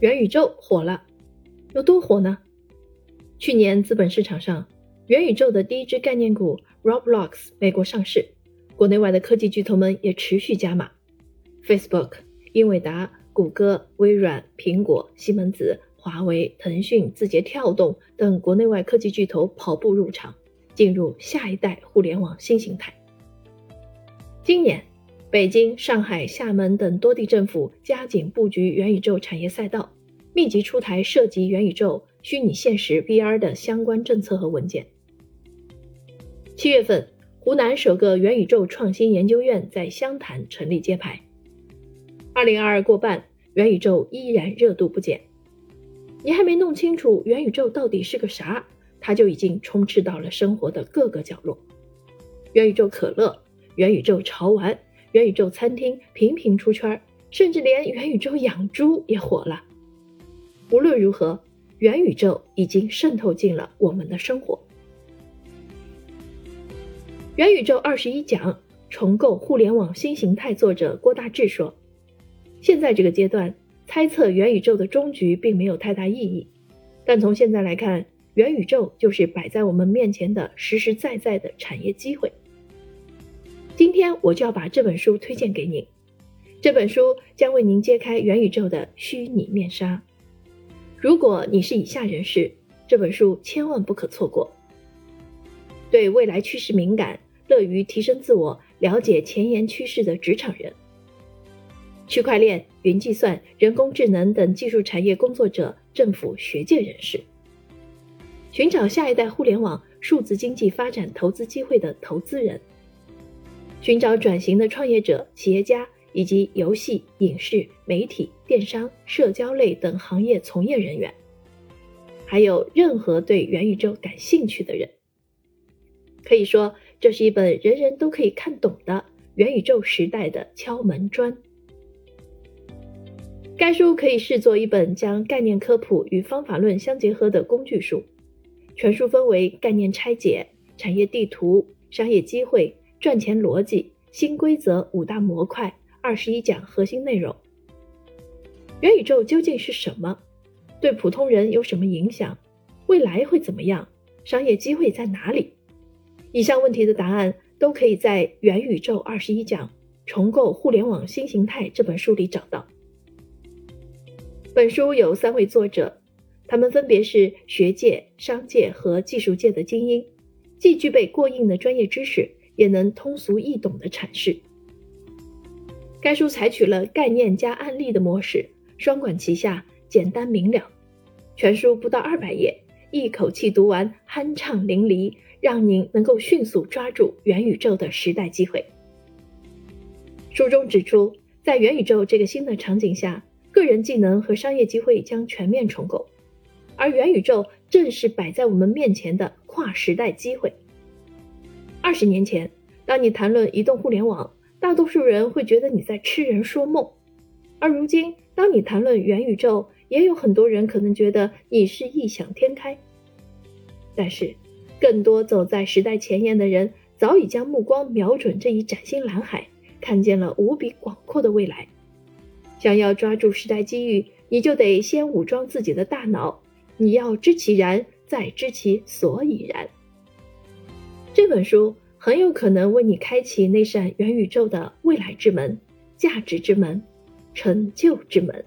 元宇宙火了，有多火呢？去年资本市场上，元宇宙的第一只概念股 Roblox 美国上市，国内外的科技巨头们也持续加码。Facebook、英伟达、谷歌、微软、苹果、西门子、华为、腾讯、字节跳动等国内外科技巨头跑步入场，进入下一代互联网新形态。今年，北京、上海、厦门等多地政府加紧布局元宇宙产业赛道，密集出台涉及元宇宙。虚拟现实 VR 的相关政策和文件。七月份，湖南首个元宇宙创新研究院在湘潭成立揭牌。二零二二过半，元宇宙依然热度不减。你还没弄清楚元宇宙到底是个啥，它就已经充斥到了生活的各个角落。元宇宙可乐、元宇宙潮玩、元宇宙餐厅频频出圈，甚至连元宇宙养猪也火了。无论如何。元宇宙已经渗透进了我们的生活。元宇宙二十一讲重构互联网新形态，作者郭大志说：“现在这个阶段，猜测元宇宙的终局并没有太大意义。但从现在来看，元宇宙就是摆在我们面前的实实在在的产业机会。今天我就要把这本书推荐给您，这本书将为您揭开元宇宙的虚拟面纱。”如果你是以下人士，这本书千万不可错过。对未来趋势敏感、乐于提升自我、了解前沿趋势的职场人，区块链、云计算、人工智能等技术产业工作者、政府学界人士，寻找下一代互联网、数字经济发展投资机会的投资人，寻找转型的创业者、企业家。以及游戏、影视、媒体、电商、社交类等行业从业人员，还有任何对元宇宙感兴趣的人，可以说这是一本人人都可以看懂的元宇宙时代的敲门砖。该书可以视作一本将概念科普与方法论相结合的工具书，全书分为概念拆解、产业地图、商业机会、赚钱逻辑、新规则五大模块。二十一讲核心内容：元宇宙究竟是什么？对普通人有什么影响？未来会怎么样？商业机会在哪里？以上问题的答案都可以在《元宇宙二十一讲：重构互联网新形态》这本书里找到。本书有三位作者，他们分别是学界、商界和技术界的精英，既具备过硬的专业知识，也能通俗易懂的阐释。该书采取了概念加案例的模式，双管齐下，简单明了。全书不到二百页，一口气读完，酣畅淋漓，让您能够迅速抓住元宇宙的时代机会。书中指出，在元宇宙这个新的场景下，个人技能和商业机会将全面重构，而元宇宙正是摆在我们面前的跨时代机会。二十年前，当你谈论移动互联网，大多数人会觉得你在痴人说梦，而如今，当你谈论元宇宙，也有很多人可能觉得你是异想天开。但是，更多走在时代前沿的人早已将目光瞄准这一崭新蓝海，看见了无比广阔的未来。想要抓住时代机遇，你就得先武装自己的大脑，你要知其然，再知其所以然。这本书。很有可能为你开启那扇元宇宙的未来之门、价值之门、成就之门。